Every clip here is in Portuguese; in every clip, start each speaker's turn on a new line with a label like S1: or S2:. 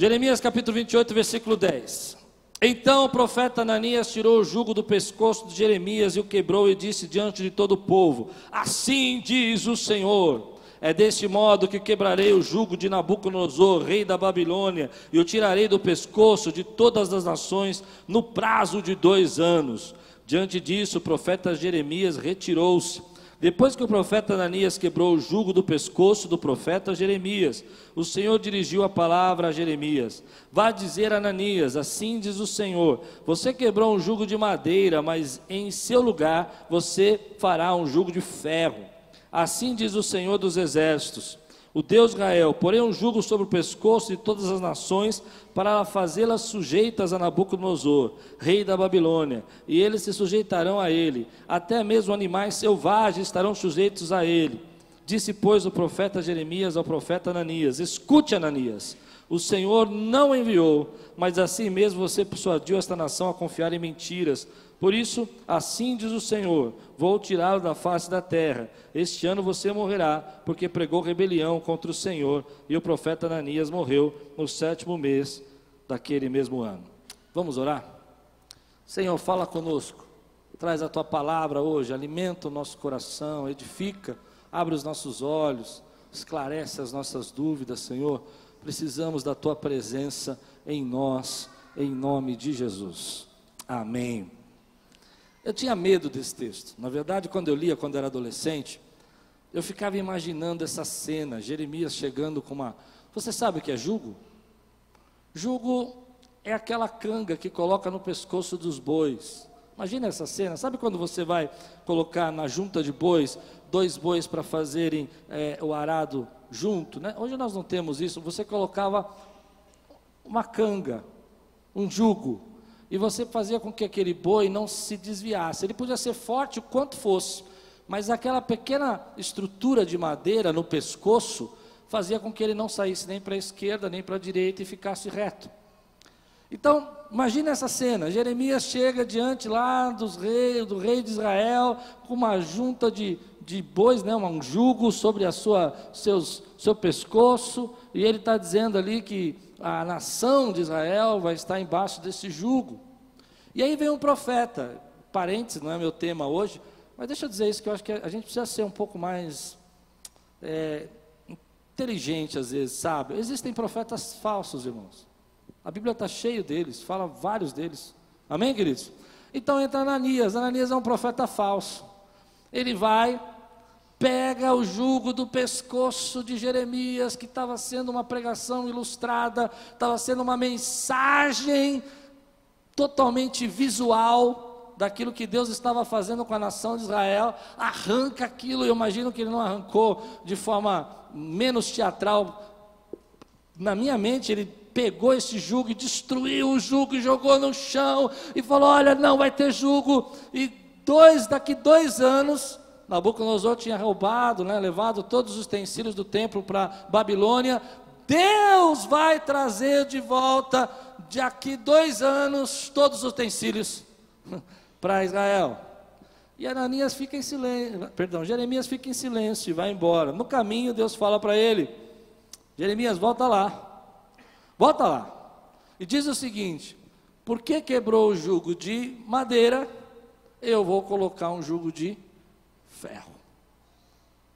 S1: Jeremias capítulo 28, versículo 10. Então o profeta Ananias tirou o jugo do pescoço de Jeremias e o quebrou e disse diante de todo o povo: Assim diz o Senhor: É deste modo que quebrarei o jugo de Nabucodonosor, rei da Babilônia, e o tirarei do pescoço de todas as nações no prazo de dois anos. Diante disso, o profeta Jeremias retirou-se depois que o profeta Ananias quebrou o jugo do pescoço do profeta Jeremias, o Senhor dirigiu a palavra a Jeremias: Vá dizer a Ananias: Assim diz o Senhor: Você quebrou um jugo de madeira, mas em seu lugar você fará um jugo de ferro. Assim diz o Senhor dos exércitos: o Deus Israel, porém um jugo sobre o pescoço de todas as nações, para fazê-las sujeitas a Nabucodonosor, rei da Babilônia, e eles se sujeitarão a ele, até mesmo animais selvagens estarão sujeitos a ele. Disse, pois, o profeta Jeremias ao profeta Ananias: Escute, Ananias, o Senhor não enviou, mas assim mesmo você persuadiu esta nação a confiar em mentiras. Por isso, assim diz o Senhor: Vou tirá-lo da face da terra. Este ano você morrerá, porque pregou rebelião contra o Senhor. E o profeta Ananias morreu no sétimo mês daquele mesmo ano. Vamos orar? Senhor, fala conosco. Traz a tua palavra hoje, alimenta o nosso coração, edifica, abre os nossos olhos, esclarece as nossas dúvidas, Senhor Precisamos da tua presença em nós, em nome de Jesus. Amém. Eu tinha medo desse texto. Na verdade, quando eu lia, quando era adolescente, eu ficava imaginando essa cena, Jeremias chegando com uma. Você sabe o que é jugo? Jugo é aquela canga que coloca no pescoço dos bois. Imagina essa cena. Sabe quando você vai colocar na junta de bois dois bois para fazerem é, o arado junto, né? Hoje nós não temos isso. Você colocava uma canga, um jugo, e você fazia com que aquele boi não se desviasse. Ele podia ser forte o quanto fosse, mas aquela pequena estrutura de madeira no pescoço fazia com que ele não saísse nem para a esquerda nem para a direita e ficasse reto. Então, imagine essa cena: Jeremias chega diante lá dos reis, do rei de Israel, com uma junta de, de bois, né, um jugo sobre a sua, seus, seu pescoço, e ele está dizendo ali que a nação de Israel vai estar embaixo desse jugo. E aí vem um profeta, parênteses, não é meu tema hoje, mas deixa eu dizer isso, que eu acho que a gente precisa ser um pouco mais é, inteligente às vezes, sabe? Existem profetas falsos, irmãos. A Bíblia está cheia deles, fala vários deles. Amém, queridos? Então entra Ananias. Ananias é um profeta falso. Ele vai, pega o jugo do pescoço de Jeremias, que estava sendo uma pregação ilustrada, estava sendo uma mensagem totalmente visual daquilo que Deus estava fazendo com a nação de Israel, arranca aquilo, eu imagino que ele não arrancou de forma menos teatral. Na minha mente, ele pegou esse jugo e destruiu o jugo e jogou no chão e falou: Olha, não vai ter jugo. E dois, daqui dois anos, Nabucodonosor tinha roubado, né, levado todos os utensílios do templo para Babilônia. Deus vai trazer de volta, daqui dois anos, todos os utensílios para Israel. E Ananias fica em silêncio, perdão, Jeremias fica em silêncio e vai embora. No caminho, Deus fala para ele: Jeremias, volta lá. Volta lá. E diz o seguinte: por que quebrou o jugo de madeira? Eu vou colocar um jugo de ferro.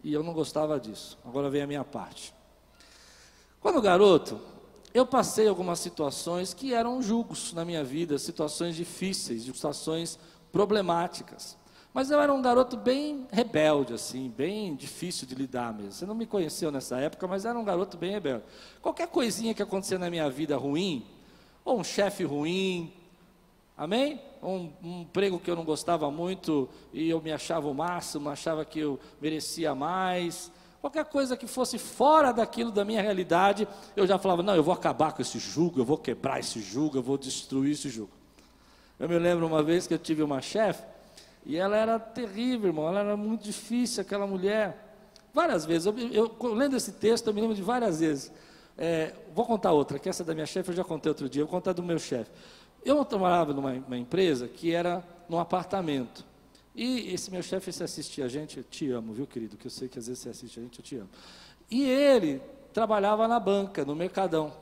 S1: E eu não gostava disso. Agora vem a minha parte. Quando garoto, eu passei algumas situações que eram jugos na minha vida, situações difíceis, situações problemáticas. Mas eu era um garoto bem rebelde, assim, bem difícil de lidar mesmo. Você não me conheceu nessa época, mas era um garoto bem rebelde. Qualquer coisinha que acontecia na minha vida ruim, ou um chefe ruim, amém? Um, um emprego que eu não gostava muito e eu me achava o máximo, achava que eu merecia mais. Qualquer coisa que fosse fora daquilo da minha realidade, eu já falava: não, eu vou acabar com esse jugo, eu vou quebrar esse jugo, eu vou destruir esse jugo. Eu me lembro uma vez que eu tive uma chefe e ela era terrível, irmão, ela era muito difícil, aquela mulher. Várias vezes, eu, eu lendo esse texto, eu me lembro de várias vezes. É, vou contar outra, que essa da minha chefe eu já contei outro dia, vou contar do meu chefe. Eu trabalhava numa empresa que era num apartamento. E esse meu chefe, se assistia a gente, eu te amo, viu, querido? Que eu sei que às vezes você assiste a gente, eu te amo. E ele trabalhava na banca, no Mercadão.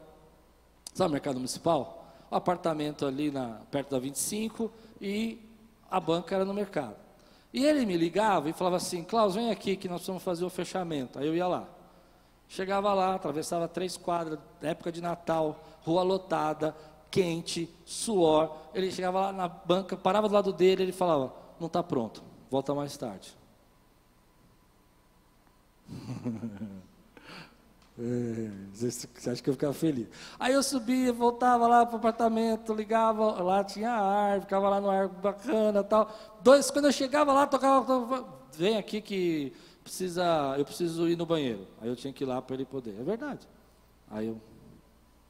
S1: Sabe o mercado municipal? O apartamento ali na, perto da 25 e a banca era no mercado. E ele me ligava e falava assim: Klaus, vem aqui que nós vamos fazer o fechamento. Aí eu ia lá. Chegava lá, atravessava três quadras, época de Natal, rua lotada, quente, suor. Ele chegava lá na banca, parava do lado dele, ele falava: Não está pronto, volta mais tarde. É, você acha que eu ficava feliz? Aí eu subia, voltava lá para o apartamento, ligava, lá tinha ar, ficava lá no ar bacana tal. Dois, quando eu chegava lá, tocava, vem aqui que precisa, eu preciso ir no banheiro. Aí eu tinha que ir lá para ele poder. É verdade. Aí eu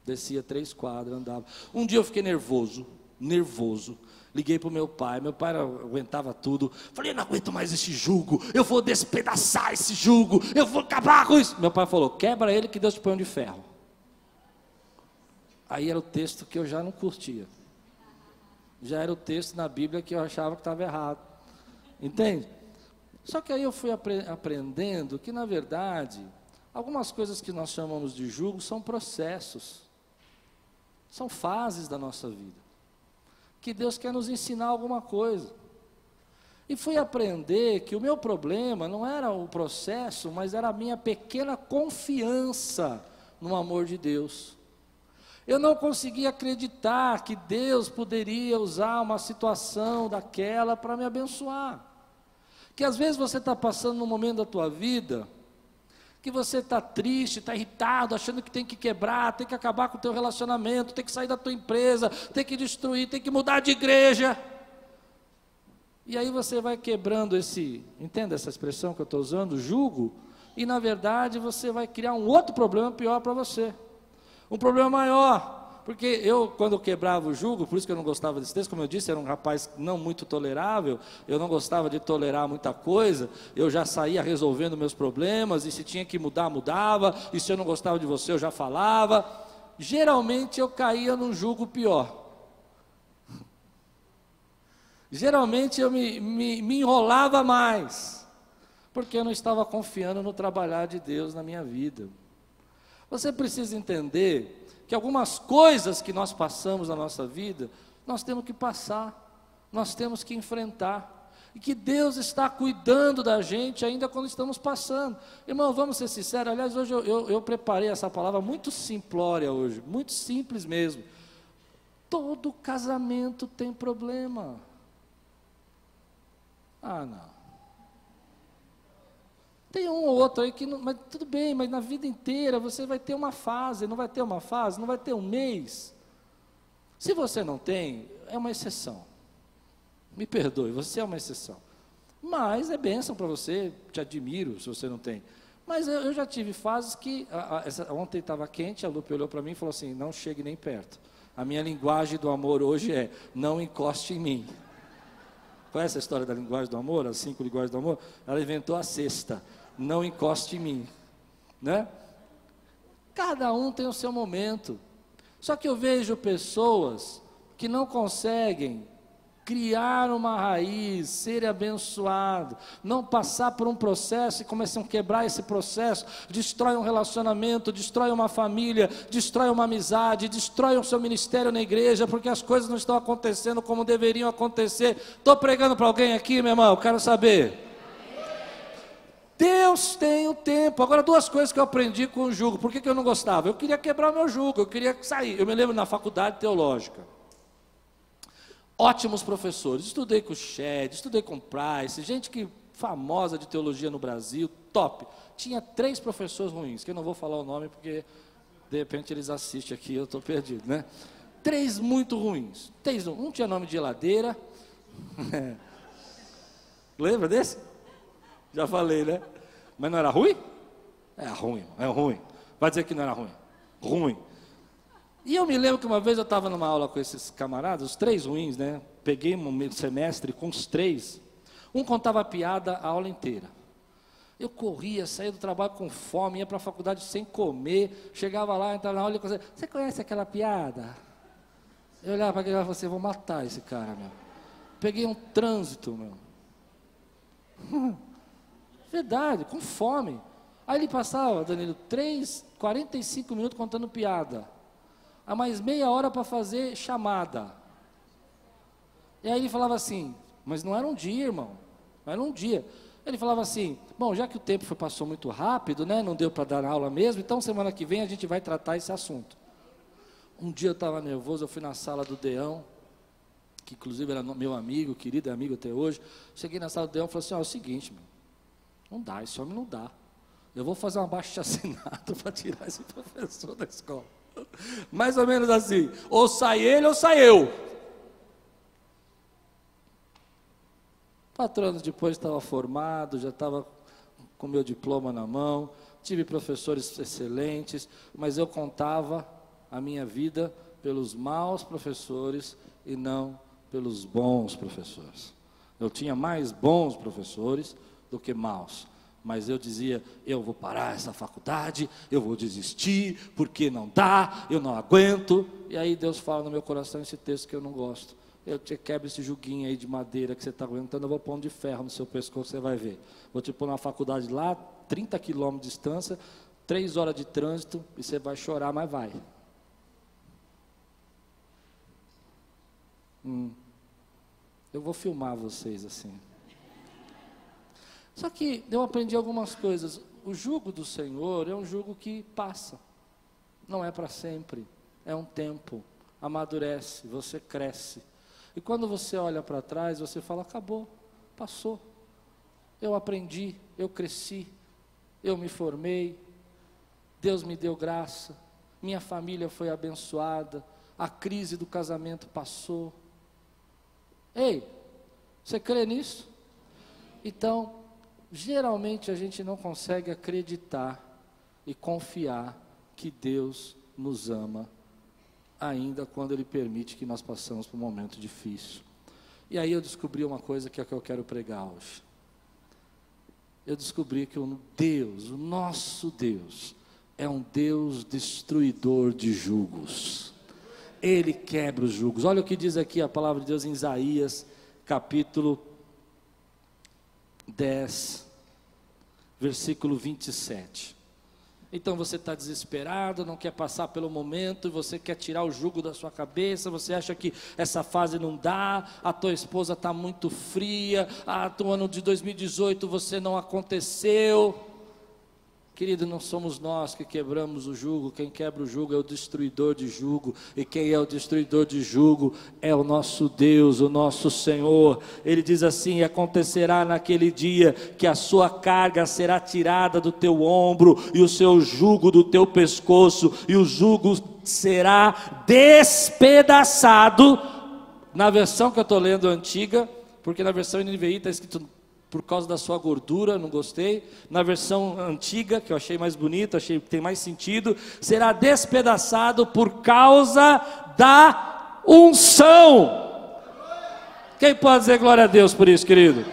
S1: descia três quadras, andava. Um dia eu fiquei nervoso, nervoso. Liguei para o meu pai, meu pai aguentava tudo. Falei, não aguento mais esse jugo, eu vou despedaçar esse jugo, eu vou acabar com isso. Meu pai falou, quebra ele que Deus te põe de ferro. Aí era o texto que eu já não curtia. Já era o texto na Bíblia que eu achava que estava errado. Entende? Só que aí eu fui apre aprendendo que, na verdade, algumas coisas que nós chamamos de jugo são processos, são fases da nossa vida que Deus quer nos ensinar alguma coisa. E fui aprender que o meu problema não era o processo, mas era a minha pequena confiança no amor de Deus. Eu não conseguia acreditar que Deus poderia usar uma situação daquela para me abençoar. Que às vezes você está passando num momento da tua vida que você está triste, está irritado, achando que tem que quebrar, tem que acabar com o teu relacionamento, tem que sair da tua empresa, tem que destruir, tem que mudar de igreja. E aí você vai quebrando esse, entenda essa expressão que eu estou usando, julgo, e na verdade você vai criar um outro problema pior para você. Um problema maior, porque eu, quando eu quebrava o jugo, por isso que eu não gostava desse texto, como eu disse, era um rapaz não muito tolerável, eu não gostava de tolerar muita coisa, eu já saía resolvendo meus problemas, e se tinha que mudar, mudava, e se eu não gostava de você, eu já falava. Geralmente eu caía num jugo pior. Geralmente eu me, me, me enrolava mais, porque eu não estava confiando no trabalhar de Deus na minha vida. Você precisa entender que algumas coisas que nós passamos na nossa vida, nós temos que passar, nós temos que enfrentar. E que Deus está cuidando da gente ainda quando estamos passando. Irmão, vamos ser sinceros. Aliás, hoje eu, eu, eu preparei essa palavra muito simplória hoje, muito simples mesmo. Todo casamento tem problema. Ah, não. Tem um ou outro aí que não, mas tudo bem, mas na vida inteira você vai ter uma fase, não vai ter uma fase, não vai ter um mês. Se você não tem, é uma exceção. Me perdoe, você é uma exceção. Mas é bênção para você, te admiro se você não tem. Mas eu, eu já tive fases que. A, a, essa, ontem estava quente, a Lupe olhou para mim e falou assim: não chegue nem perto. A minha linguagem do amor hoje é: não encoste em mim. Conhece a história da linguagem do amor, as cinco linguagens do amor? Ela inventou a sexta não encoste em mim, né? Cada um tem o seu momento. Só que eu vejo pessoas que não conseguem criar uma raiz, ser abençoado, não passar por um processo e começam a quebrar esse processo, destrói um relacionamento, destrói uma família, destrói uma amizade, destrói o seu ministério na igreja, porque as coisas não estão acontecendo como deveriam acontecer. Estou pregando para alguém aqui, meu irmão, quero saber. Deus tem o tempo. Agora, duas coisas que eu aprendi com o jugo. Por que, que eu não gostava? Eu queria quebrar meu jugo, eu queria sair. Eu me lembro na faculdade teológica. Ótimos professores. Estudei com o Shed, estudei com o Price, gente que famosa de teologia no Brasil, top. Tinha três professores ruins, que eu não vou falar o nome porque de repente eles assistem aqui, eu estou perdido, né? Três muito ruins. Três, um tinha nome de geladeira. Lembra desse? Já falei, né? Mas não era ruim? É ruim, é ruim. Vai dizer que não era ruim. Ruim. E eu me lembro que uma vez eu estava numa aula com esses camaradas, os três ruins, né? Peguei um semestre com os três. Um contava piada a aula inteira. Eu corria, saía do trabalho com fome, ia para a faculdade sem comer, chegava lá, entrava na aula e dizia, você conhece aquela piada? Eu olhava para aquele e falava assim, vou matar esse cara, meu. Peguei um trânsito, meu. Verdade, com fome. Aí ele passava, Danilo, 3, 45 minutos contando piada. a mais meia hora para fazer chamada. E aí ele falava assim, mas não era um dia, irmão, não era um dia. Ele falava assim, bom, já que o tempo foi, passou muito rápido, né, não deu para dar aula mesmo, então semana que vem a gente vai tratar esse assunto. Um dia eu estava nervoso, eu fui na sala do Deão, que inclusive era meu amigo, querido amigo até hoje. Cheguei na sala do Deão e falei assim: ó, é o seguinte, meu, não dá, esse homem não dá. Eu vou fazer uma baixa assinado para tirar esse professor da escola. Mais ou menos assim: ou sai ele ou sai eu. Quatro anos depois estava formado, já estava com meu diploma na mão, tive professores excelentes, mas eu contava a minha vida pelos maus professores e não pelos bons professores. Eu tinha mais bons professores do que maus. Mas eu dizia, eu vou parar essa faculdade, eu vou desistir, porque não dá, eu não aguento. E aí Deus fala no meu coração esse texto que eu não gosto. Eu te quebro esse juguinho aí de madeira que você está aguentando, eu vou pôr um de ferro no seu pescoço, você vai ver. Vou te pôr na faculdade lá, 30 quilômetros de distância, 3 horas de trânsito, e você vai chorar, mas vai. Hum. Eu vou filmar vocês assim. Só que eu aprendi algumas coisas. O jugo do Senhor é um jugo que passa. Não é para sempre. É um tempo. Amadurece, você cresce. E quando você olha para trás, você fala: acabou, passou. Eu aprendi, eu cresci, eu me formei, Deus me deu graça, minha família foi abençoada, a crise do casamento passou, Ei, você crê nisso? Então, geralmente a gente não consegue acreditar e confiar que Deus nos ama, ainda quando Ele permite que nós passamos por um momento difícil. E aí eu descobri uma coisa que é que eu quero pregar hoje. Eu descobri que o Deus, o nosso Deus, é um Deus destruidor de julgos. Ele quebra os julgos. Olha o que diz aqui a palavra de Deus em Isaías, capítulo 10, versículo 27. Então você está desesperado, não quer passar pelo momento, você quer tirar o jugo da sua cabeça, você acha que essa fase não dá, a tua esposa está muito fria, ah, o ano de 2018 você não aconteceu. Querido, não somos nós que quebramos o jugo, quem quebra o jugo é o destruidor de jugo, e quem é o destruidor de jugo é o nosso Deus, o nosso Senhor. Ele diz assim: acontecerá naquele dia que a sua carga será tirada do teu ombro, e o seu jugo do teu pescoço, e o jugo será despedaçado. Na versão que eu estou lendo antiga, porque na versão NVI está escrito por causa da sua gordura, não gostei. Na versão antiga, que eu achei mais bonita, achei que tem mais sentido, será despedaçado por causa da unção. Quem pode dizer glória a Deus por isso, querido?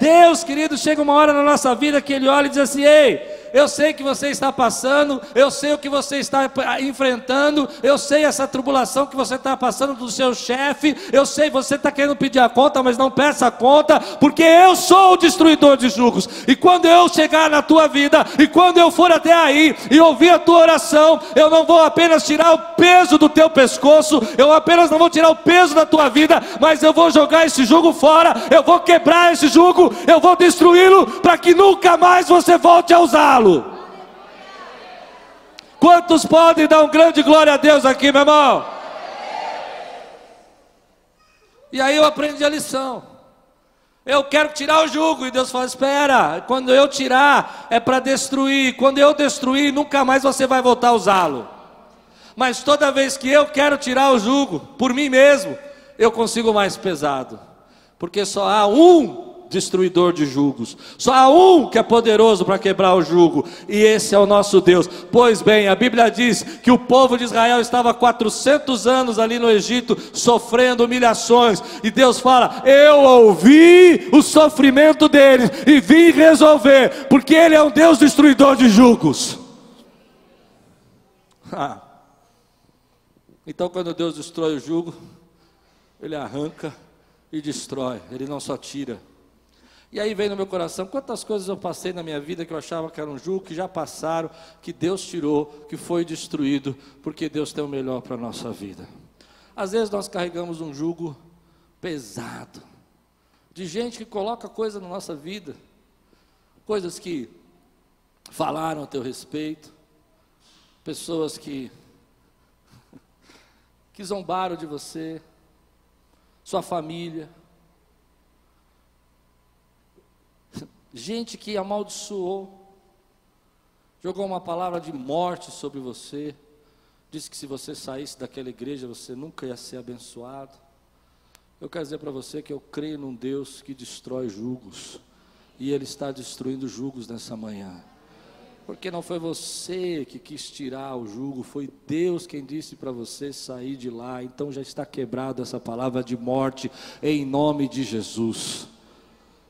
S1: Deus, querido, chega uma hora na nossa vida que Ele olha e diz assim: Ei, eu sei que você está passando, eu sei o que você está enfrentando, eu sei essa tribulação que você está passando do seu chefe, eu sei você está querendo pedir a conta, mas não peça a conta, porque eu sou o destruidor de julgos, e quando eu chegar na tua vida, e quando eu for até aí e ouvir a tua oração, eu não vou apenas tirar o peso do teu pescoço, eu apenas não vou tirar o peso da tua vida, mas eu vou jogar esse jugo fora, eu vou quebrar esse jugo, eu vou destruí-lo, para que nunca mais você volte a usar lo Quantos podem dar um grande glória a Deus aqui, meu irmão? E aí eu aprendi a lição. Eu quero tirar o jugo. E Deus fala: Espera, quando eu tirar, é para destruir. Quando eu destruir, nunca mais você vai voltar a usá-lo. Mas toda vez que eu quero tirar o jugo, por mim mesmo, eu consigo mais pesado. Porque só há um destruidor de julgos. Só há um que é poderoso para quebrar o jugo, e esse é o nosso Deus. Pois bem, a Bíblia diz que o povo de Israel estava 400 anos ali no Egito sofrendo humilhações, e Deus fala: "Eu ouvi o sofrimento deles e vim resolver, porque ele é um Deus destruidor de julgos." Ah. Então, quando Deus destrói o jugo, ele arranca e destrói, ele não só tira, E aí vem no meu coração quantas coisas eu passei na minha vida que eu achava que era um jugo, que já passaram, que Deus tirou, que foi destruído, porque Deus tem o melhor para a nossa vida. Às vezes nós carregamos um jugo pesado, de gente que coloca coisa na nossa vida, coisas que falaram a teu respeito, pessoas que que zombaram de você, sua família, gente que amaldiçoou, jogou uma palavra de morte sobre você, disse que se você saísse daquela igreja você nunca ia ser abençoado. Eu quero dizer para você que eu creio num Deus que destrói julgos, e Ele está destruindo julgos nessa manhã. Porque não foi você que quis tirar o jugo, foi Deus quem disse para você sair de lá. Então já está quebrada essa palavra de morte em nome de Jesus.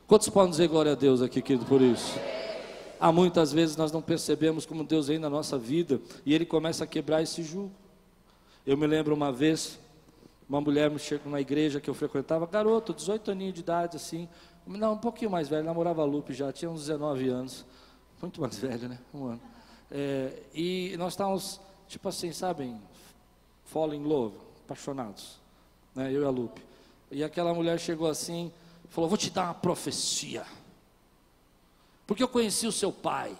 S1: Quantos podem dizer glória a Deus aqui, querido, por isso? Há muitas vezes nós não percebemos como Deus vem na nossa vida e Ele começa a quebrar esse jugo. Eu me lembro uma vez, uma mulher me chegou na igreja que eu frequentava, garoto, 18 aninhos de idade, assim, não, um pouquinho mais velho, namorava Lupe já, tinha uns 19 anos. Muito mais velho, né? Um ano. É, e nós estávamos, tipo assim, sabem, fall in love, apaixonados. Né? Eu e a Lupe. E aquela mulher chegou assim, falou: Vou te dar uma profecia. Porque eu conheci o seu pai.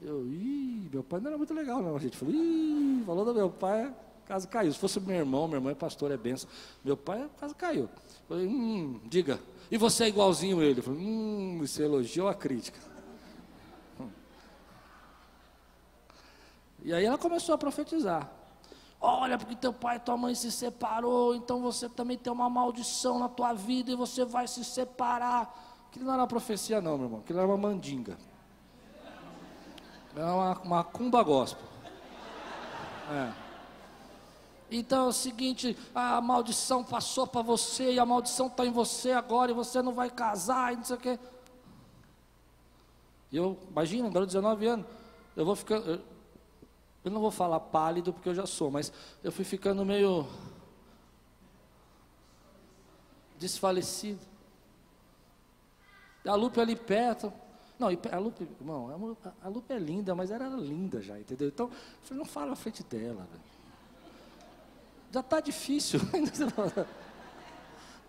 S1: Eu, ih, meu pai não era muito legal, não. A gente falou, ih, falou do meu pai, casa caiu. Se fosse meu irmão, meu irmão é pastor, é benção. Meu pai, a casa caiu. Eu falei, hum, diga. E você é igualzinho ele. Eu falei, hum, isso é elogio ou a crítica? E aí ela começou a profetizar. Olha, porque teu pai e tua mãe se separou, então você também tem uma maldição na tua vida e você vai se separar. Aquilo não era uma profecia, não, meu irmão. Aquilo era uma mandinga. Era uma, uma cumba gospel. É. Então é o seguinte, a maldição passou para você e a maldição está em você agora e você não vai casar e não sei o quê. Eu, imagina, agora 19 anos, eu vou ficando, eu, eu não vou falar pálido porque eu já sou, mas eu fui ficando meio desfalecido. A Lupe ali perto, não, a Lupe, irmão, a Lupe é linda, mas era linda já, entendeu? Então, eu falei, não fala à frente dela, velho já está difícil.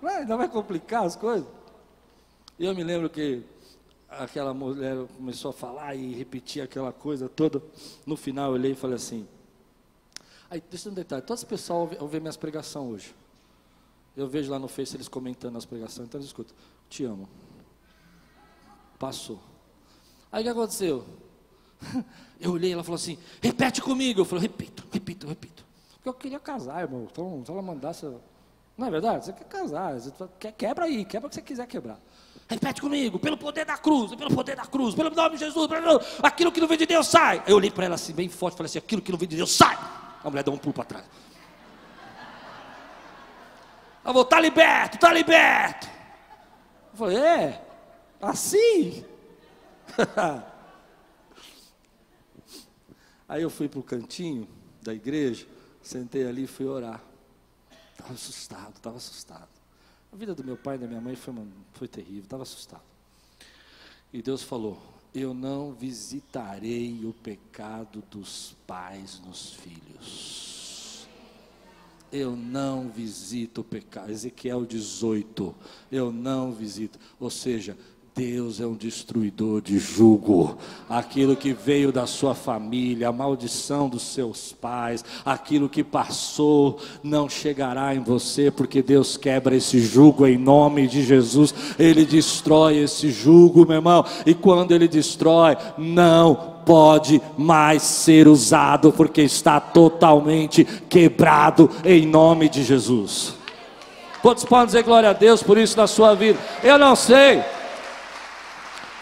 S1: Não é? Ainda vai complicar as coisas. E eu me lembro que aquela mulher começou a falar e repetir aquela coisa toda. No final eu olhei e falei assim. Aí, deixa um detalhe, todas as pessoas ouvem minhas pregações hoje. Eu vejo lá no Face eles comentando as pregações, então eles escutam, te amo. Passou. Aí o que aconteceu? Eu olhei, ela falou assim, repete comigo. Eu falei, repito, repito, repito. Porque eu queria casar, irmão. Então, se ela mandasse. Não é verdade? Você quer casar. Você quebra aí, quebra o que você quiser quebrar. Repete comigo, pelo poder da cruz, pelo poder da cruz, pelo nome de Jesus, aquilo que não vem de Deus sai. Eu olhei para ela assim, bem forte, falei assim: aquilo que não vem de Deus sai. A mulher deu um pulo para trás. Ela falou: está liberto, está liberto. Eu falei: é, assim. Aí eu fui para o cantinho da igreja. Sentei ali e fui orar. Estava assustado, estava assustado. A vida do meu pai e da minha mãe foi, foi terrível, estava assustado. E Deus falou: Eu não visitarei o pecado dos pais nos filhos. Eu não visito o pecado. Ezequiel 18. Eu não visito. Ou seja, Deus é um destruidor de jugo. Aquilo que veio da sua família, a maldição dos seus pais, aquilo que passou, não chegará em você, porque Deus quebra esse jugo em nome de Jesus. Ele destrói esse jugo, meu irmão, e quando ele destrói, não pode mais ser usado, porque está totalmente quebrado em nome de Jesus. Quantos podem dizer glória a Deus por isso na sua vida? Eu não sei.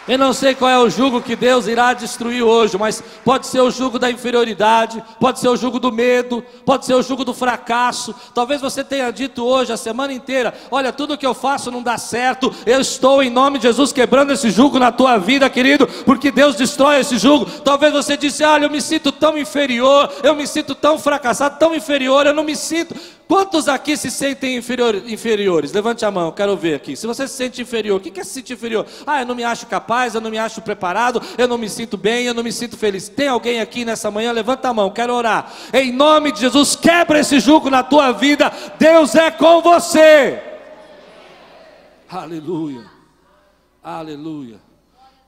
S1: Eu não sei qual é o jugo que Deus irá destruir hoje, mas pode ser o jugo da inferioridade, pode ser o jugo do medo, pode ser o jugo do fracasso. Talvez você tenha dito hoje, a semana inteira: Olha, tudo que eu faço não dá certo. Eu estou, em nome de Jesus, quebrando esse jugo na tua vida, querido, porque Deus destrói esse jugo. Talvez você disse: Olha, eu me sinto tão inferior, eu me sinto tão fracassado, tão inferior, eu não me sinto. Quantos aqui se sentem inferior, inferiores? Levante a mão, quero ver aqui. Se você se sente inferior, o que é se sentir inferior? Ah, eu não me acho capaz, eu não me acho preparado, eu não me sinto bem, eu não me sinto feliz. Tem alguém aqui nessa manhã? Levanta a mão, quero orar. Em nome de Jesus, quebra esse jugo na tua vida. Deus é com você. Aleluia. Aleluia.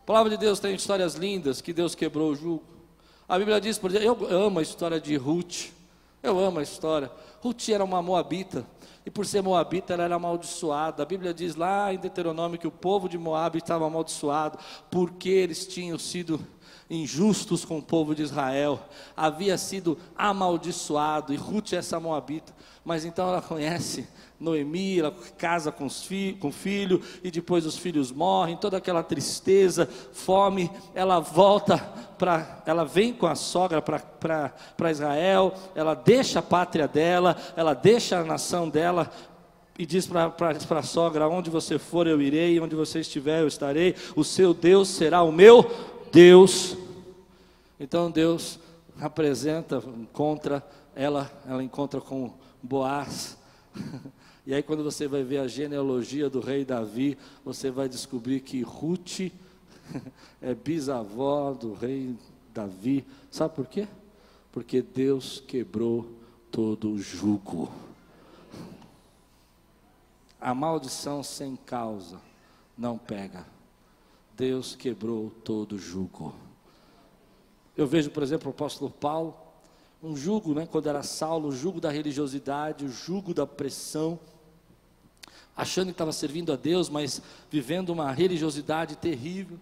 S1: A palavra de Deus tem histórias lindas que Deus quebrou o jugo. A Bíblia diz, por exemplo, eu amo a história de Ruth. Eu amo a história. Ruth era uma moabita. E por ser moabita, ela era amaldiçoada. A Bíblia diz lá em Deuteronômio que o povo de Moab estava amaldiçoado porque eles tinham sido injustos com o povo de Israel. Havia sido amaldiçoado. E Ruth é essa moabita. Mas então ela conhece Noemi, ela casa com, fi, com o filho, e depois os filhos morrem, toda aquela tristeza, fome, ela volta para, ela vem com a sogra para Israel, ela deixa a pátria dela, ela deixa a nação dela, e diz para a sogra: Onde você for, eu irei, onde você estiver, eu estarei, o seu Deus será o meu Deus. Então Deus apresenta, encontra ela, ela encontra com Boaz. E aí, quando você vai ver a genealogia do rei Davi, você vai descobrir que Ruth é bisavó do rei Davi. Sabe por quê? Porque Deus quebrou todo o jugo. A maldição sem causa não pega. Deus quebrou todo o jugo. Eu vejo, por exemplo, o apóstolo Paulo, um jugo, né, quando era Saulo, o jugo da religiosidade, o jugo da pressão achando que estava servindo a Deus, mas vivendo uma religiosidade terrível,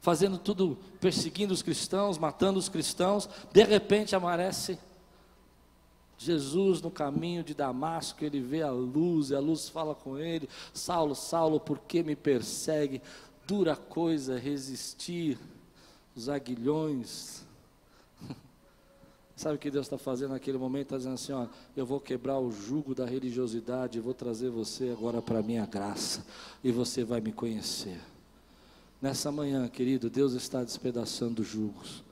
S1: fazendo tudo, perseguindo os cristãos, matando os cristãos. De repente aparece Jesus no caminho de Damasco, ele vê a luz, e a luz fala com ele: Saulo, Saulo, por que me persegue? Dura coisa resistir os aguilhões Sabe o que Deus está fazendo naquele momento? Está dizendo assim: ó, eu vou quebrar o jugo da religiosidade, vou trazer você agora para a minha graça, e você vai me conhecer. Nessa manhã, querido, Deus está despedaçando jugos.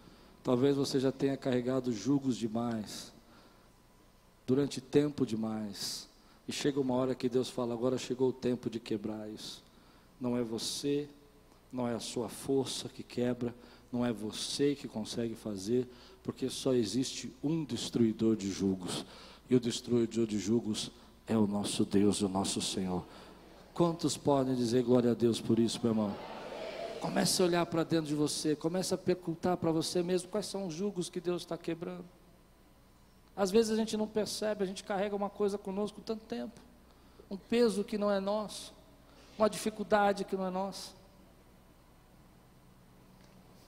S1: Talvez você já tenha carregado jugos demais, durante tempo demais, e chega uma hora que Deus fala: agora chegou o tempo de quebrar isso. Não é você, não é a sua força que quebra, não é você que consegue fazer, porque só existe um destruidor de julgos, e o destruidor de julgos é o nosso Deus, o nosso Senhor. Quantos podem dizer glória a Deus por isso, meu irmão? Comece a olhar para dentro de você, comece a perguntar para você mesmo quais são os julgos que Deus está quebrando. Às vezes a gente não percebe, a gente carrega uma coisa conosco tanto tempo, um peso que não é nosso, uma dificuldade que não é nossa.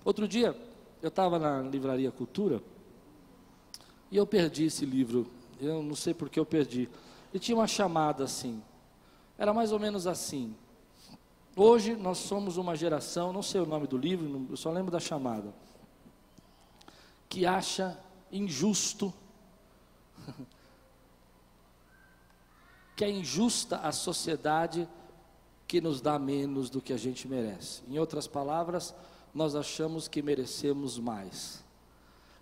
S1: Outro dia, eu estava na livraria Cultura e eu perdi esse livro. Eu não sei porque eu perdi. E tinha uma chamada assim. Era mais ou menos assim. Hoje nós somos uma geração, não sei o nome do livro, eu só lembro da chamada, que acha injusto, que é injusta a sociedade que nos dá menos do que a gente merece. Em outras palavras, nós achamos que merecemos mais.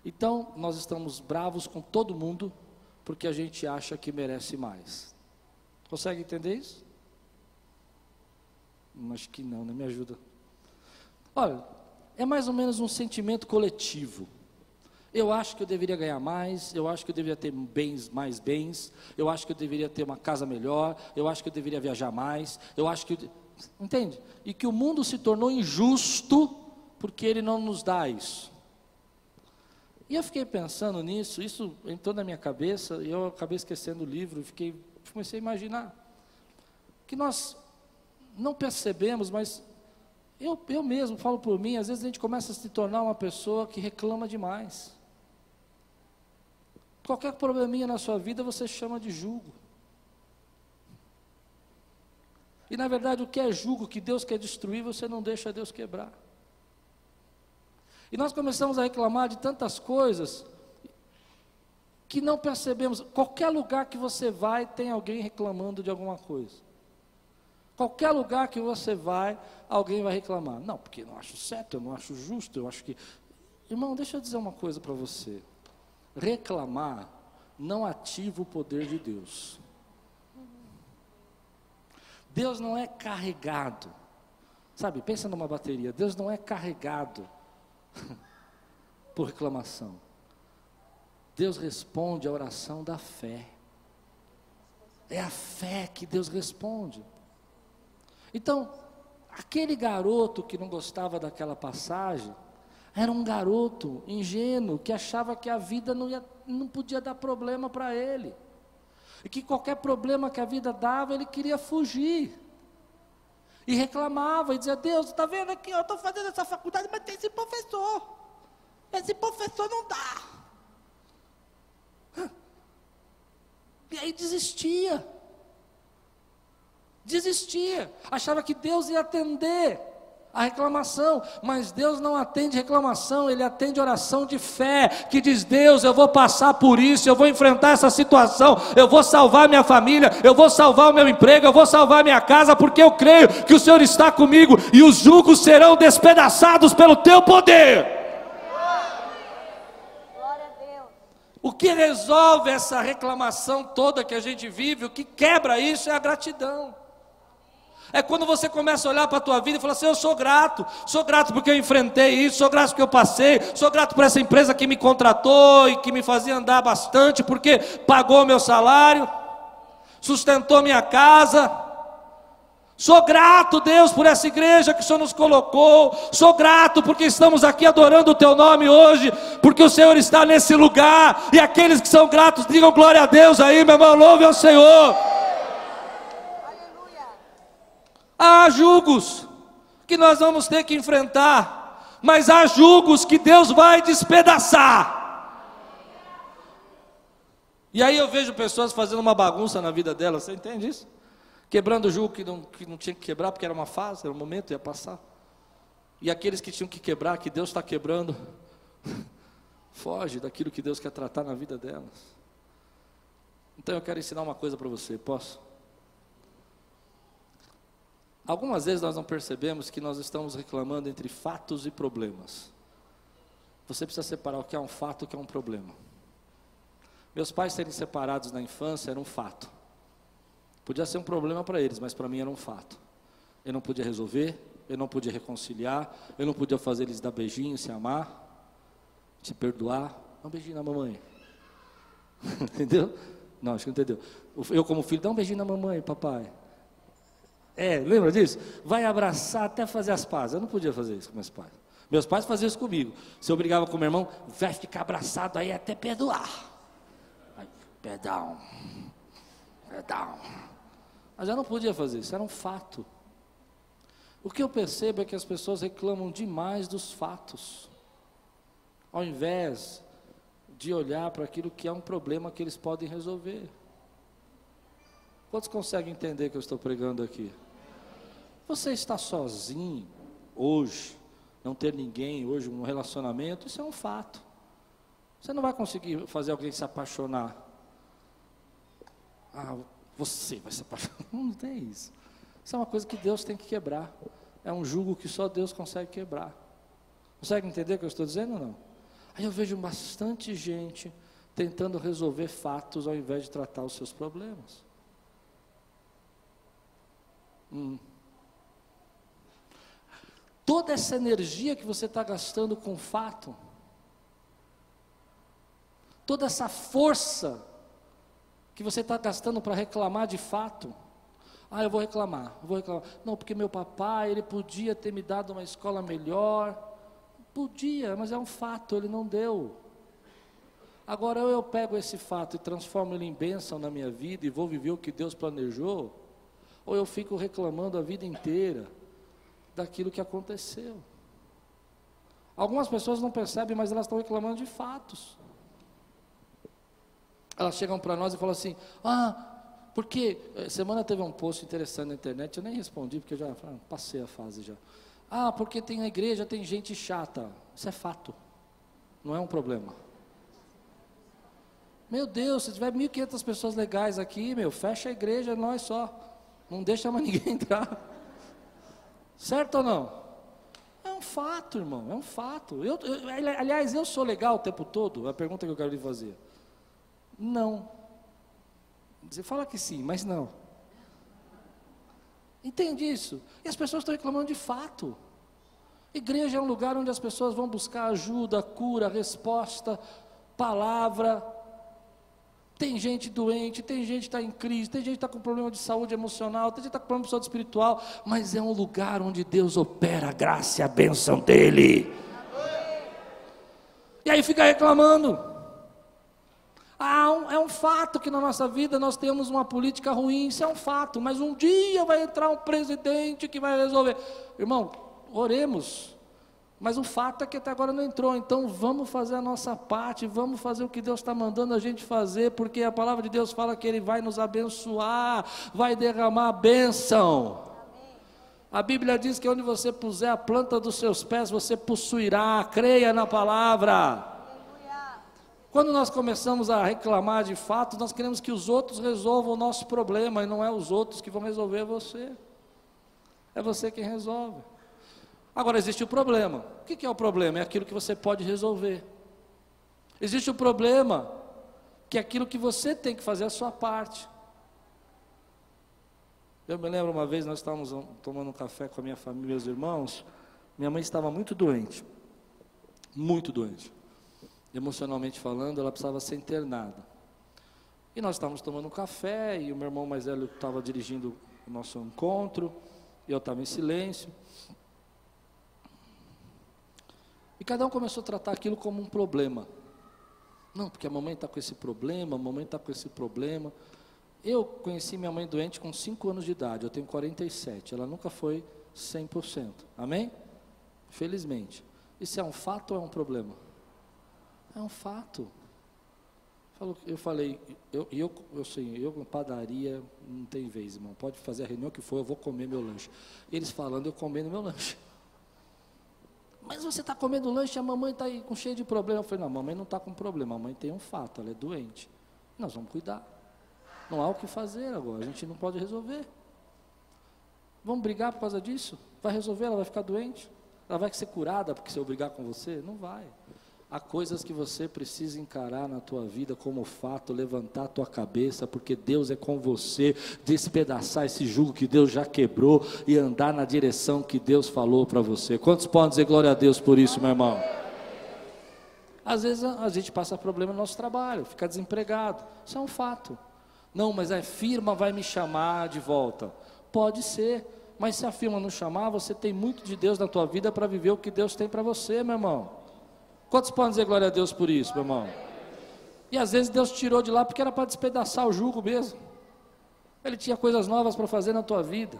S1: Então, nós estamos bravos com todo mundo porque a gente acha que merece mais. Consegue entender isso? Acho que não, né? Me ajuda. Olha, é mais ou menos um sentimento coletivo. Eu acho que eu deveria ganhar mais, eu acho que eu deveria ter bens, mais bens, eu acho que eu deveria ter uma casa melhor, eu acho que eu deveria viajar mais, eu acho que. Entende? E que o mundo se tornou injusto porque Ele não nos dá isso. E eu fiquei pensando nisso, isso entrou na minha cabeça, e eu acabei esquecendo o livro, fiquei, comecei a imaginar. Que nós não percebemos, mas eu, eu mesmo falo por mim, às vezes a gente começa a se tornar uma pessoa que reclama demais. Qualquer probleminha na sua vida você chama de julgo. E na verdade o que é julgo que Deus quer destruir, você não deixa Deus quebrar. E nós começamos a reclamar de tantas coisas que não percebemos. Qualquer lugar que você vai, tem alguém reclamando de alguma coisa. Qualquer lugar que você vai, alguém vai reclamar. Não, porque não acho certo, eu não acho justo, eu acho que. Irmão, deixa eu dizer uma coisa para você. Reclamar não ativa o poder de Deus. Deus não é carregado. Sabe, pensa numa bateria. Deus não é carregado por reclamação. Deus responde à oração da fé. É a fé que Deus responde. Então, aquele garoto que não gostava daquela passagem, era um garoto ingênuo que achava que a vida não, ia, não podia dar problema para ele. E que qualquer problema que a vida dava, ele queria fugir. E reclamava e dizia: Deus, está vendo aqui, eu estou fazendo essa faculdade, mas tem esse professor. Esse professor não dá. E aí desistia. Desistia. Achava que Deus ia atender a reclamação, mas Deus não atende reclamação, Ele atende oração de fé, que diz: Deus, eu vou passar por isso, eu vou enfrentar essa situação, eu vou salvar minha família, eu vou salvar o meu emprego, eu vou salvar minha casa, porque eu creio que o Senhor está comigo e os julgos serão despedaçados pelo teu poder. O que resolve essa reclamação toda que a gente vive, o que quebra isso é a gratidão. É quando você começa a olhar para a tua vida e falar assim: eu sou grato, sou grato porque eu enfrentei isso, sou grato porque eu passei, sou grato por essa empresa que me contratou e que me fazia andar bastante, porque pagou meu salário, sustentou minha casa. Sou grato, Deus, por essa igreja que o Senhor nos colocou. Sou grato porque estamos aqui adorando o Teu nome hoje, porque o Senhor está nesse lugar. E aqueles que são gratos, digam glória a Deus aí, meu irmão, louve ao Senhor. Há julgos que nós vamos ter que enfrentar, mas há julgos que Deus vai despedaçar. E aí eu vejo pessoas fazendo uma bagunça na vida delas, você entende isso? Quebrando o que não, que não tinha que quebrar, porque era uma fase, era um momento, ia passar. E aqueles que tinham que quebrar, que Deus está quebrando, foge daquilo que Deus quer tratar na vida delas. Então eu quero ensinar uma coisa para você, posso? Algumas vezes nós não percebemos que nós estamos reclamando entre fatos e problemas. Você precisa separar o que é um fato e o que é um problema. Meus pais serem separados na infância era um fato. Podia ser um problema para eles, mas para mim era um fato. Eu não podia resolver, eu não podia reconciliar, eu não podia fazer eles dar beijinho, se amar, se perdoar. Dá um beijinho na mamãe. entendeu? Não, acho que não entendeu. Eu, como filho, dá um beijinho na mamãe, papai. É, lembra disso? Vai abraçar até fazer as pazes. Eu não podia fazer isso com meus pais. Meus pais faziam isso comigo. Se eu brigava com meu irmão, vai ficar abraçado aí até perdoar. Aí, perdão. Perdão. Mas eu não podia fazer isso, era um fato. O que eu percebo é que as pessoas reclamam demais dos fatos, ao invés de olhar para aquilo que é um problema que eles podem resolver. Quantos conseguem entender que eu estou pregando aqui? Você está sozinho hoje, não ter ninguém hoje, um relacionamento, isso é um fato. Você não vai conseguir fazer alguém se apaixonar. Ah, você vai se apaixonar. Não tem isso. Isso é uma coisa que Deus tem que quebrar. É um jugo que só Deus consegue quebrar. Consegue entender o que eu estou dizendo ou não? Aí eu vejo bastante gente tentando resolver fatos ao invés de tratar os seus problemas. Hum. Toda essa energia que você está gastando com fato, toda essa força que você está gastando para reclamar de fato. Ah, eu vou reclamar, eu vou reclamar. Não, porque meu papai, ele podia ter me dado uma escola melhor. Podia, mas é um fato, ele não deu. Agora eu pego esse fato e transformo ele em bênção na minha vida e vou viver o que Deus planejou, ou eu fico reclamando a vida inteira daquilo que aconteceu. Algumas pessoas não percebem, mas elas estão reclamando de fatos. Elas chegam para nós e falam assim: Ah, porque eh, semana teve um post interessante na internet, eu nem respondi porque eu já passei a fase já. Ah, porque tem na igreja, tem gente chata. Isso é fato, não é um problema. Meu Deus, se tiver 1.500 pessoas legais aqui, meu, fecha a igreja, nós só. Não deixa mais ninguém entrar. Certo ou não? É um fato, irmão, é um fato. Eu, eu, aliás, eu sou legal o tempo todo? É a pergunta que eu quero lhe fazer. Não. Você fala que sim, mas não. Entende isso? E as pessoas estão reclamando de fato. Igreja é um lugar onde as pessoas vão buscar ajuda, cura, resposta, palavra. Tem gente doente, tem gente que está em crise, tem gente que está com problema de saúde emocional, tem gente que está com problema de saúde espiritual, mas é um lugar onde Deus opera a graça e a bênção dEle. E aí fica reclamando. Ah, é um fato que na nossa vida nós temos uma política ruim, isso é um fato, mas um dia vai entrar um presidente que vai resolver. Irmão, oremos. Mas o fato é que até agora não entrou, então vamos fazer a nossa parte, vamos fazer o que Deus está mandando a gente fazer, porque a palavra de Deus fala que Ele vai nos abençoar, vai derramar a bênção. A Bíblia diz que onde você puser a planta dos seus pés, você possuirá, creia na palavra. Quando nós começamos a reclamar de fato, nós queremos que os outros resolvam o nosso problema, e não é os outros que vão resolver você, é você quem resolve. Agora existe o problema. O que é o problema? É aquilo que você pode resolver. Existe o problema, que é aquilo que você tem que fazer a sua parte. Eu me lembro uma vez, nós estávamos tomando um café com a minha família, meus irmãos. Minha mãe estava muito doente, muito doente. Emocionalmente falando, ela precisava ser internada. E nós estávamos tomando um café, e o meu irmão mais velho estava dirigindo o nosso encontro, eu estava em silêncio. E cada um começou a tratar aquilo como um problema. Não, porque a mamãe está com esse problema, a mamãe está com esse problema. Eu conheci minha mãe doente com 5 anos de idade, eu tenho 47, ela nunca foi 100%. Amém? Felizmente. Isso é um fato ou é um problema? É um fato. Eu falei, eu, eu, eu sei, eu com padaria não tem vez, irmão. Pode fazer a reunião que for, eu vou comer meu lanche. Eles falando, eu comendo meu lanche. Mas você está comendo lanche e a mamãe está aí com cheio de problema. Eu falei, não, mamãe não está com problema, a mãe tem um fato, ela é doente. Nós vamos cuidar. Não há o que fazer agora, a gente não pode resolver. Vamos brigar por causa disso? Vai resolver, ela vai ficar doente? Ela vai ser curada porque se eu brigar com você? Não vai. Há coisas que você precisa encarar na tua vida como fato, levantar a tua cabeça, porque Deus é com você, despedaçar esse jugo que Deus já quebrou e andar na direção que Deus falou para você. Quantos podem dizer glória a Deus por isso, meu irmão? Às vezes a, gente passa problema no nosso trabalho, fica desempregado. Isso é um fato. Não, mas a firma vai me chamar de volta. Pode ser, mas se a firma não chamar, você tem muito de Deus na tua vida para viver o que Deus tem para você, meu irmão. Quantos podem dizer glória a Deus por isso, meu irmão? E às vezes Deus tirou de lá porque era para despedaçar o jugo mesmo. Ele tinha coisas novas para fazer na tua vida.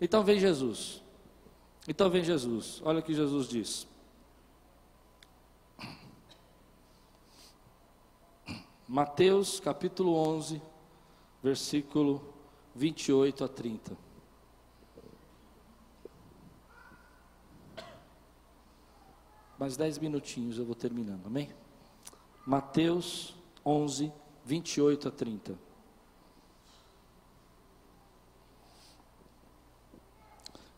S1: Então vem Jesus. Então vem Jesus. Olha o que Jesus diz. Mateus capítulo 11, versículo 28 a 30. Mais dez minutinhos eu vou terminando, amém? Mateus 11, 28 a 30.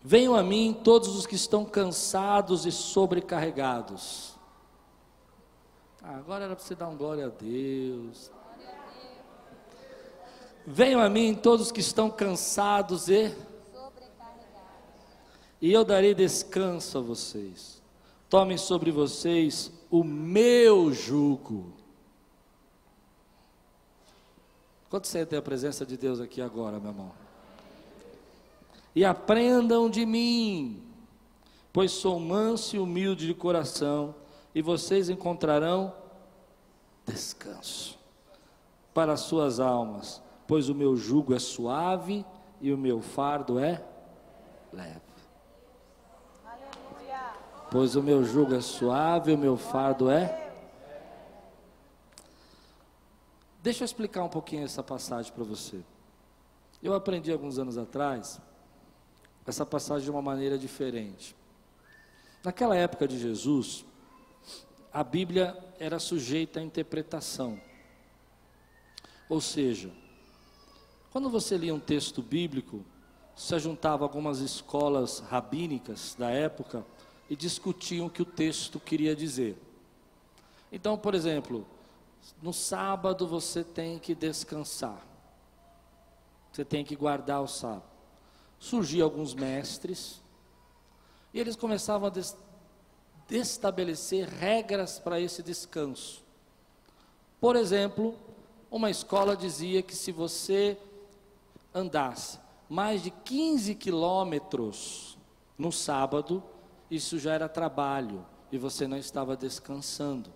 S1: Venham a mim todos os que estão cansados e sobrecarregados. Ah, agora era para você dar um glória a Deus. Venham a mim todos os que estão cansados e e eu darei descanso a vocês. Tomem sobre vocês o meu jugo. Quanto sentem a presença de Deus aqui agora, meu irmão? E aprendam de mim, pois sou manso e humilde de coração, e vocês encontrarão descanso para as suas almas, pois o meu jugo é suave e o meu fardo é leve pois o meu jugo é suave, o meu fardo é. Deixa eu explicar um pouquinho essa passagem para você. Eu aprendi alguns anos atrás essa passagem de uma maneira diferente. Naquela época de Jesus, a Bíblia era sujeita à interpretação. Ou seja, quando você lia um texto bíblico, se juntava algumas escolas rabínicas da época e discutiam o que o texto queria dizer. Então, por exemplo, no sábado você tem que descansar. Você tem que guardar o sábado. Surgiam alguns mestres e eles começavam a estabelecer regras para esse descanso. Por exemplo, uma escola dizia que se você andasse mais de 15 quilômetros no sábado, isso já era trabalho e você não estava descansando.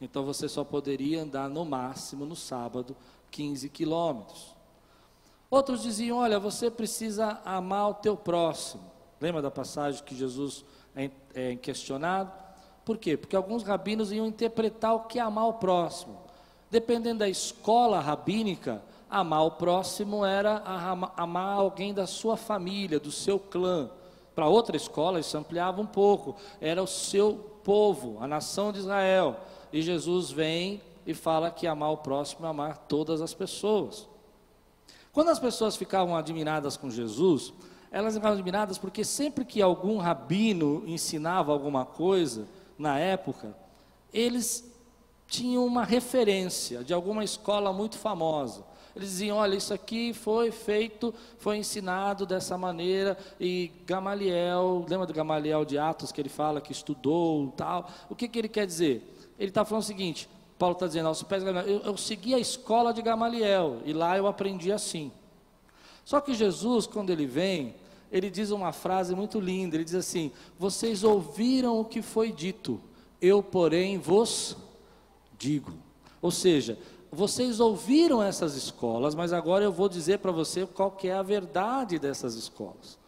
S1: Então você só poderia andar no máximo no sábado 15 quilômetros. Outros diziam: olha, você precisa amar o teu próximo. Lembra da passagem que Jesus é, é questionado? Por quê? Porque alguns rabinos iam interpretar o que é amar o próximo. Dependendo da escola rabínica, amar o próximo era amar alguém da sua família, do seu clã. Para outra escola, isso ampliava um pouco, era o seu povo, a nação de Israel. E Jesus vem e fala que amar o próximo é amar todas as pessoas. Quando as pessoas ficavam admiradas com Jesus, elas ficavam admiradas porque sempre que algum rabino ensinava alguma coisa, na época, eles tinham uma referência de alguma escola muito famosa. Eles diziam: olha, isso aqui foi feito, foi ensinado dessa maneira, e Gamaliel, lembra do Gamaliel de Atos que ele fala que estudou tal? O que, que ele quer dizer? Ele está falando o seguinte: Paulo está dizendo, eu, eu segui a escola de Gamaliel, e lá eu aprendi assim. Só que Jesus, quando ele vem, ele diz uma frase muito linda, ele diz assim: Vocês ouviram o que foi dito, eu, porém, vos digo. Ou seja, vocês ouviram essas escolas, mas agora eu vou dizer para você qual que é a verdade dessas escolas.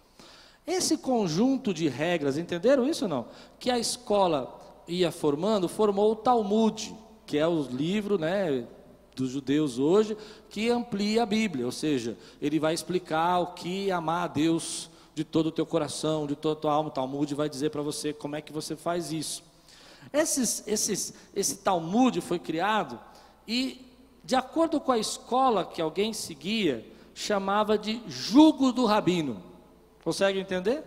S1: Esse conjunto de regras, entenderam isso ou não? Que a escola ia formando, formou o Talmud, que é o livro, né, dos judeus hoje, que amplia a Bíblia, ou seja, ele vai explicar o que amar a Deus de todo o teu coração, de toda a tua alma. O Talmud vai dizer para você como é que você faz isso. Esses, esses, esse Talmud foi criado e de acordo com a escola que alguém seguia, chamava de jugo do rabino. Consegue entender?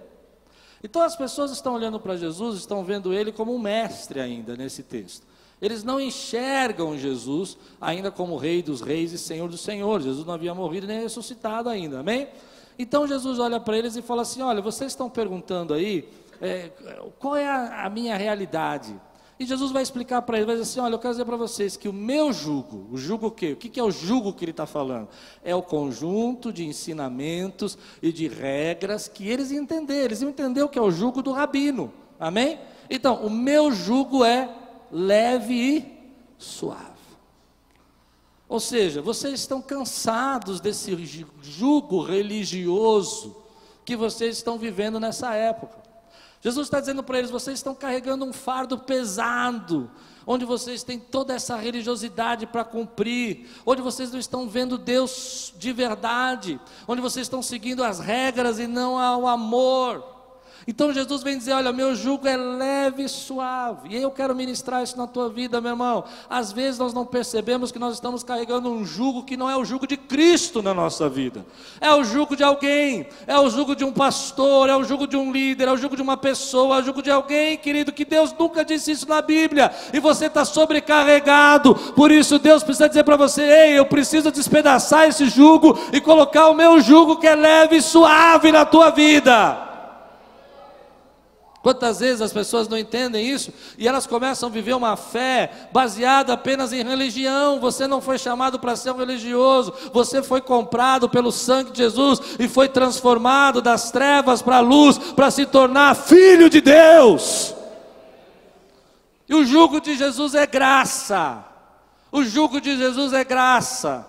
S1: Então as pessoas estão olhando para Jesus, estão vendo ele como um mestre ainda nesse texto. Eles não enxergam Jesus ainda como Rei dos Reis e Senhor dos Senhores. Jesus não havia morrido nem ressuscitado ainda, amém? Então Jesus olha para eles e fala assim: Olha, vocês estão perguntando aí é, qual é a, a minha realidade. E Jesus vai explicar para eles, vai dizer assim, olha, eu quero dizer para vocês que o meu jugo, o jugo o quê? O que é o jugo que ele está falando? É o conjunto de ensinamentos e de regras que eles entenderam, eles iam entender o que é o jugo do rabino, amém? Então, o meu jugo é leve e suave. Ou seja, vocês estão cansados desse jugo religioso que vocês estão vivendo nessa época. Jesus está dizendo para eles: vocês estão carregando um fardo pesado, onde vocês têm toda essa religiosidade para cumprir, onde vocês não estão vendo Deus de verdade, onde vocês estão seguindo as regras e não ao amor. Então Jesus vem dizer: Olha, meu jugo é leve e suave. E eu quero ministrar isso na tua vida, meu irmão. Às vezes nós não percebemos que nós estamos carregando um jugo que não é o jugo de Cristo na nossa vida. É o jugo de alguém, é o jugo de um pastor, é o jugo de um líder, é o jugo de uma pessoa, é o jugo de alguém, querido, que Deus nunca disse isso na Bíblia. E você está sobrecarregado. Por isso Deus precisa dizer para você: Ei, eu preciso despedaçar esse jugo e colocar o meu jugo que é leve e suave na tua vida. Quantas vezes as pessoas não entendem isso e elas começam a viver uma fé baseada apenas em religião? Você não foi chamado para ser um religioso, você foi comprado pelo sangue de Jesus e foi transformado das trevas para a luz para se tornar filho de Deus. E o jugo de Jesus é graça. O jugo de Jesus é graça.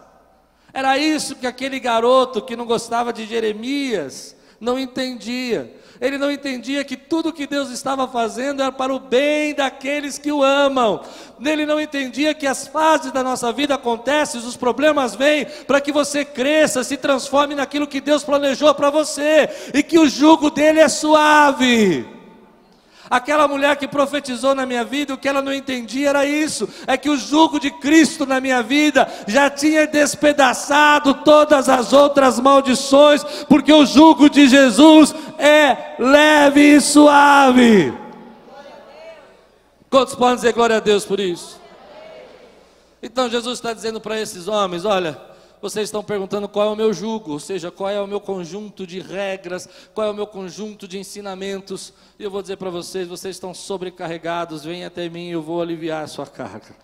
S1: Era isso que aquele garoto que não gostava de Jeremias não entendia ele não entendia que tudo que Deus estava fazendo era para o bem daqueles que o amam. Ele não entendia que as fases da nossa vida acontecem, os problemas vêm para que você cresça, se transforme naquilo que Deus planejou para você e que o jugo dele é suave. Aquela mulher que profetizou na minha vida, o que ela não entendia era isso: é que o jugo de Cristo na minha vida já tinha despedaçado todas as outras maldições, porque o jugo de Jesus é leve e suave. Quantos podem dizer glória a Deus por isso? Então Jesus está dizendo para esses homens: olha, vocês estão perguntando qual é o meu jugo, ou seja, qual é o meu conjunto de regras, qual é o meu conjunto de ensinamentos. E eu vou dizer para vocês: vocês estão sobrecarregados, venham até mim, eu vou aliviar a sua carga.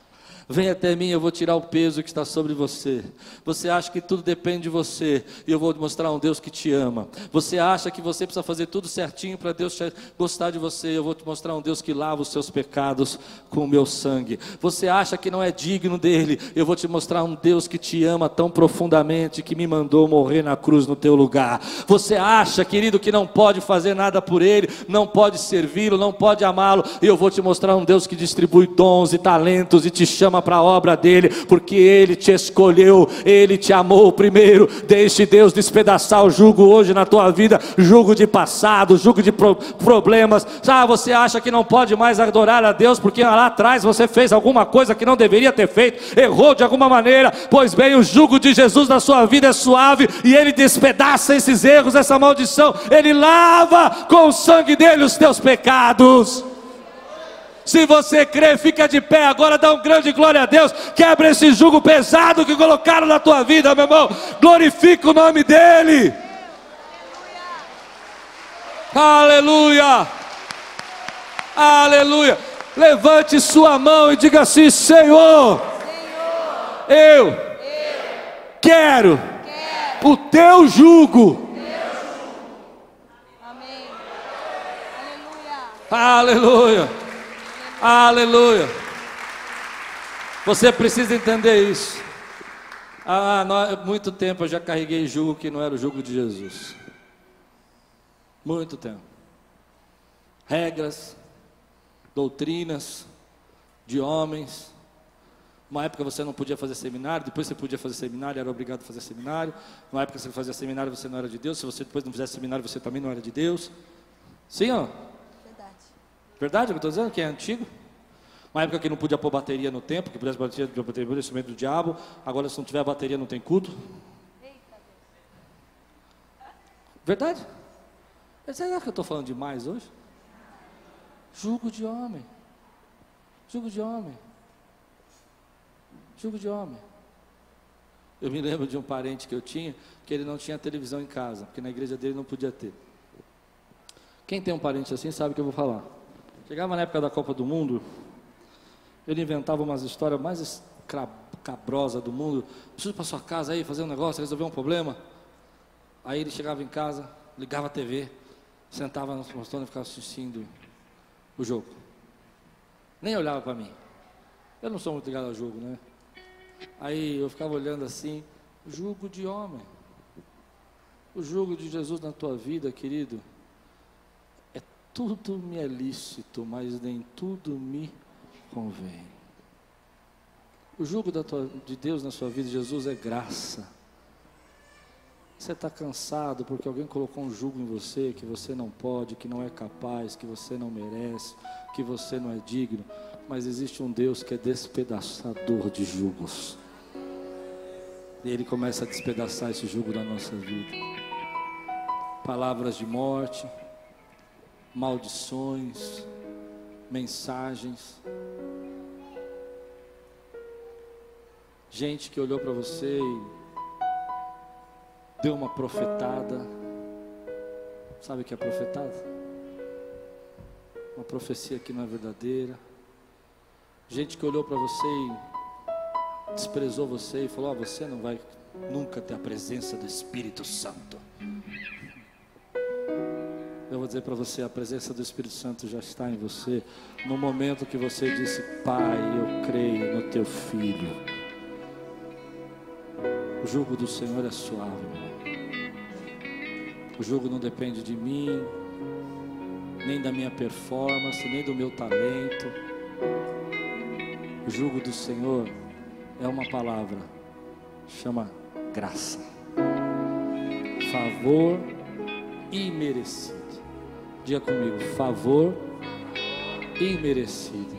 S1: Vem até mim, eu vou tirar o peso que está sobre você. Você acha que tudo depende de você, e eu vou mostrar um Deus que te ama. Você acha que você precisa fazer tudo certinho para Deus gostar de você, eu vou te mostrar um Deus que lava os seus pecados com o meu sangue. Você acha que não é digno dele, eu vou te mostrar um Deus que te ama tão profundamente que me mandou morrer na cruz no teu lugar. Você acha, querido, que não pode fazer nada por ele, não pode servi-lo, não pode amá-lo, e eu vou te mostrar um Deus que distribui dons e talentos e te chama chama para a obra dele, porque ele te escolheu, ele te amou primeiro. Deixe Deus despedaçar o jugo hoje na tua vida, jugo de passado, jugo de pro problemas. Ah, você acha que não pode mais adorar a Deus porque lá atrás você fez alguma coisa que não deveria ter feito, errou de alguma maneira. Pois bem, o jugo de Jesus na sua vida é suave e ele despedaça esses erros, essa maldição. Ele lava com o sangue dele os teus pecados. Se você crê, fica de pé agora, dá um grande glória a Deus. Quebra esse jugo pesado que colocaram na tua vida, meu irmão. Glorifica o nome dEle. Aleluia. Aleluia. Levante sua mão e diga assim: Senhor, Senhor eu, eu quero, quero, o teu jugo. Amém. Aleluia. Aleluia. Aleluia. Você precisa entender isso. Há muito tempo eu já carreguei jugo que não era o jugo de Jesus. Muito tempo. Regras, doutrinas de homens. Uma época você não podia fazer seminário, depois você podia fazer seminário, era obrigado a fazer seminário. Uma época você fazia seminário, você não era de Deus. Se você depois não fizesse seminário, você também não era de Deus. Sim não? Verdade o que eu estou dizendo? Que é antigo? Uma época que não podia pôr bateria no tempo, que pudesse bateria, bateria o instrumento do diabo. Agora, se não tiver bateria, não tem culto. Verdade? Será que eu estou falando demais hoje? Jugo de homem. Jugo de homem. Jugo de homem. Eu me lembro de um parente que eu tinha, que ele não tinha televisão em casa, porque na igreja dele não podia ter. Quem tem um parente assim sabe o que eu vou falar. Chegava na época da Copa do Mundo, ele inventava umas histórias mais cabrosas do mundo. Preciso ir para sua casa aí, fazer um negócio, resolver um problema. Aí ele chegava em casa, ligava a TV, sentava no postão e ficava assistindo o jogo. Nem olhava para mim. Eu não sou muito ligado ao jogo, né? Aí eu ficava olhando assim, jugo de homem. O jugo de Jesus na tua vida, querido, tudo me é lícito, mas nem tudo me convém. O jugo tua, de Deus na sua vida, Jesus, é graça. Você está cansado porque alguém colocou um jugo em você que você não pode, que não é capaz, que você não merece, que você não é digno. Mas existe um Deus que é despedaçador de jugos. E Ele começa a despedaçar esse jugo da nossa vida. Palavras de morte, maldições, mensagens. Gente que olhou para você e deu uma profetada. Sabe o que é profetada? Uma profecia que não é verdadeira. Gente que olhou para você e desprezou você e falou: oh, você não vai nunca ter a presença do Espírito Santo. Eu vou dizer para você: a presença do Espírito Santo já está em você. No momento que você disse, Pai, eu creio no teu filho. O jugo do Senhor é suave. O jugo não depende de mim, nem da minha performance, nem do meu talento. O jugo do Senhor é uma palavra, chama graça, favor imerecido. Diga comigo, favor imerecido.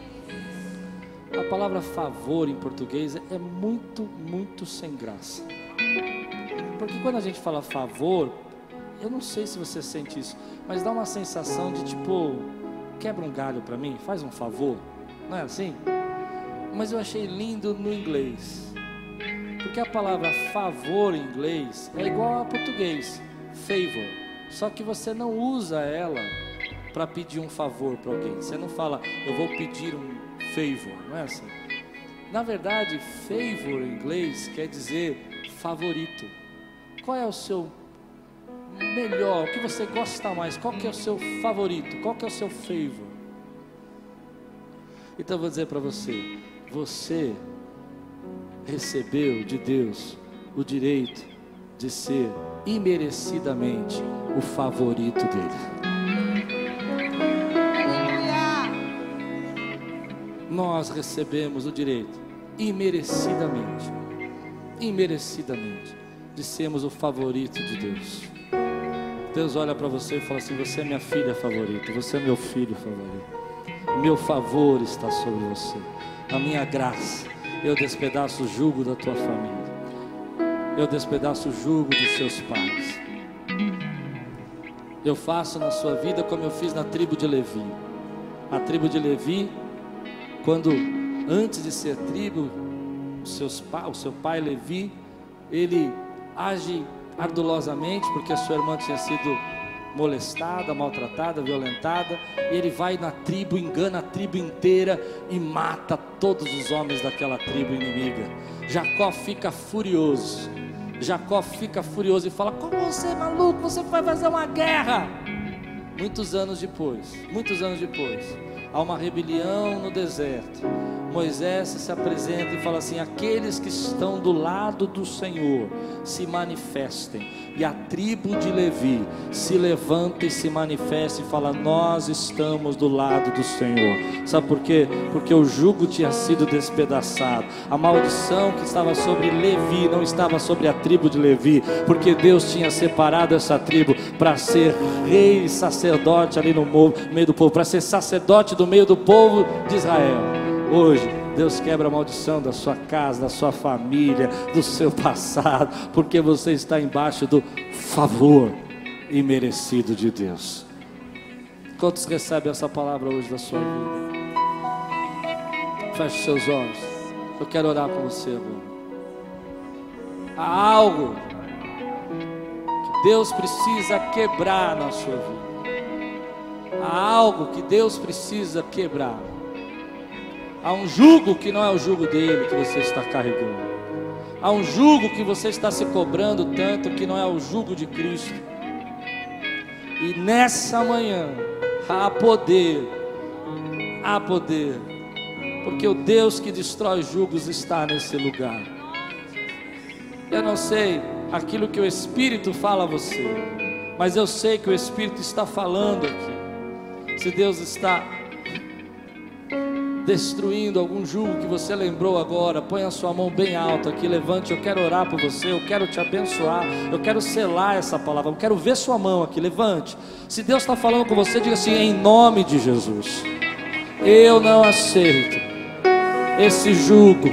S1: A palavra favor em português é muito, muito sem graça. Porque quando a gente fala favor, eu não sei se você sente isso, mas dá uma sensação de tipo, quebra um galho para mim, faz um favor. Não é assim? Mas eu achei lindo no inglês. Porque a palavra favor em inglês é igual a português, favor. Só que você não usa ela para pedir um favor para alguém. Você não fala, eu vou pedir um favor, não é assim? Na verdade, favor em inglês quer dizer favorito. Qual é o seu melhor, o que você gosta mais? Qual que é o seu favorito? Qual que é o seu favor? Então eu vou dizer para você, você recebeu de Deus o direito de ser imerecidamente o favorito dele. Nós recebemos o direito imerecidamente, imerecidamente, de sermos o favorito de Deus. Deus olha para você e fala assim: Você é minha filha favorita, você é meu filho favorito. Meu favor está sobre você, a minha graça. Eu despedaço o jugo da tua família, eu despedaço o jugo dos seus pais. Eu faço na sua vida como eu fiz na tribo de Levi. A tribo de Levi, quando antes de ser tribo, seus, o seu pai Levi, ele age ardulosamente, porque a sua irmã tinha sido molestada, maltratada, violentada. E ele vai na tribo, engana a tribo inteira e mata todos os homens daquela tribo inimiga. Jacó fica furioso. Jacó fica furioso e fala: Como você é maluco? Você vai fazer uma guerra? Muitos anos depois, muitos anos depois, há uma rebelião no deserto. Moisés se apresenta e fala assim: aqueles que estão do lado do Senhor se manifestem. E a tribo de Levi se levanta e se manifesta e fala: Nós estamos do lado do Senhor. Sabe por quê? Porque o jugo tinha sido despedaçado. A maldição que estava sobre Levi não estava sobre a tribo de Levi, porque Deus tinha separado essa tribo para ser rei e sacerdote ali no meio do povo, para ser sacerdote do meio do povo de Israel. Hoje, Deus quebra a maldição da sua casa, da sua família, do seu passado, porque você está embaixo do favor imerecido de Deus. Quantos recebem essa palavra hoje da sua vida? Feche seus olhos. Eu quero orar com você agora. Há algo que Deus precisa quebrar na sua vida. Há algo que Deus precisa quebrar. Há um jugo que não é o jugo dele que você está carregando. Há um jugo que você está se cobrando tanto que não é o jugo de Cristo. E nessa manhã há poder, há poder, porque o Deus que destrói julgos está nesse lugar. Eu não sei aquilo que o Espírito fala a você, mas eu sei que o Espírito está falando aqui. Se Deus está destruindo algum jugo que você lembrou agora, põe a sua mão bem alta aqui, levante, eu quero orar por você, eu quero te abençoar, eu quero selar essa palavra, eu quero ver sua mão aqui, levante. Se Deus está falando com você, diga assim, em nome de Jesus, eu não aceito esse jugo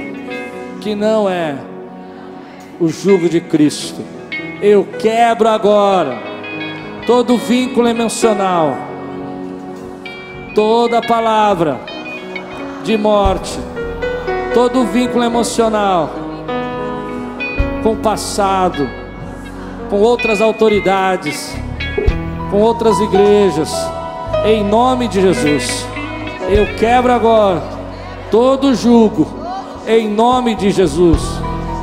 S1: que não é o jugo de Cristo. Eu quebro agora todo vínculo emocional, toda palavra de morte, todo vínculo emocional com o passado, com outras autoridades, com outras igrejas, em nome de Jesus. Eu quebro agora todo jugo, em nome de Jesus,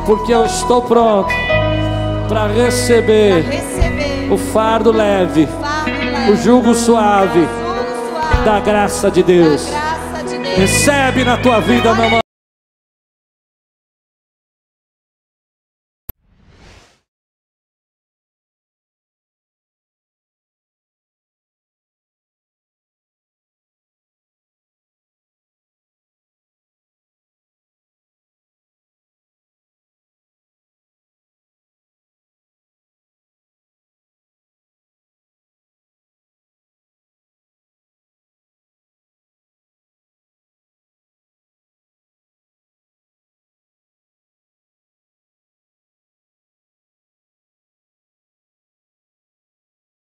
S1: porque eu estou pronto para receber, receber, o fardo leve, o, fardo leve, o jugo suave, o jugo suave da graça de Deus. Recebe na tua vida, meu irmão.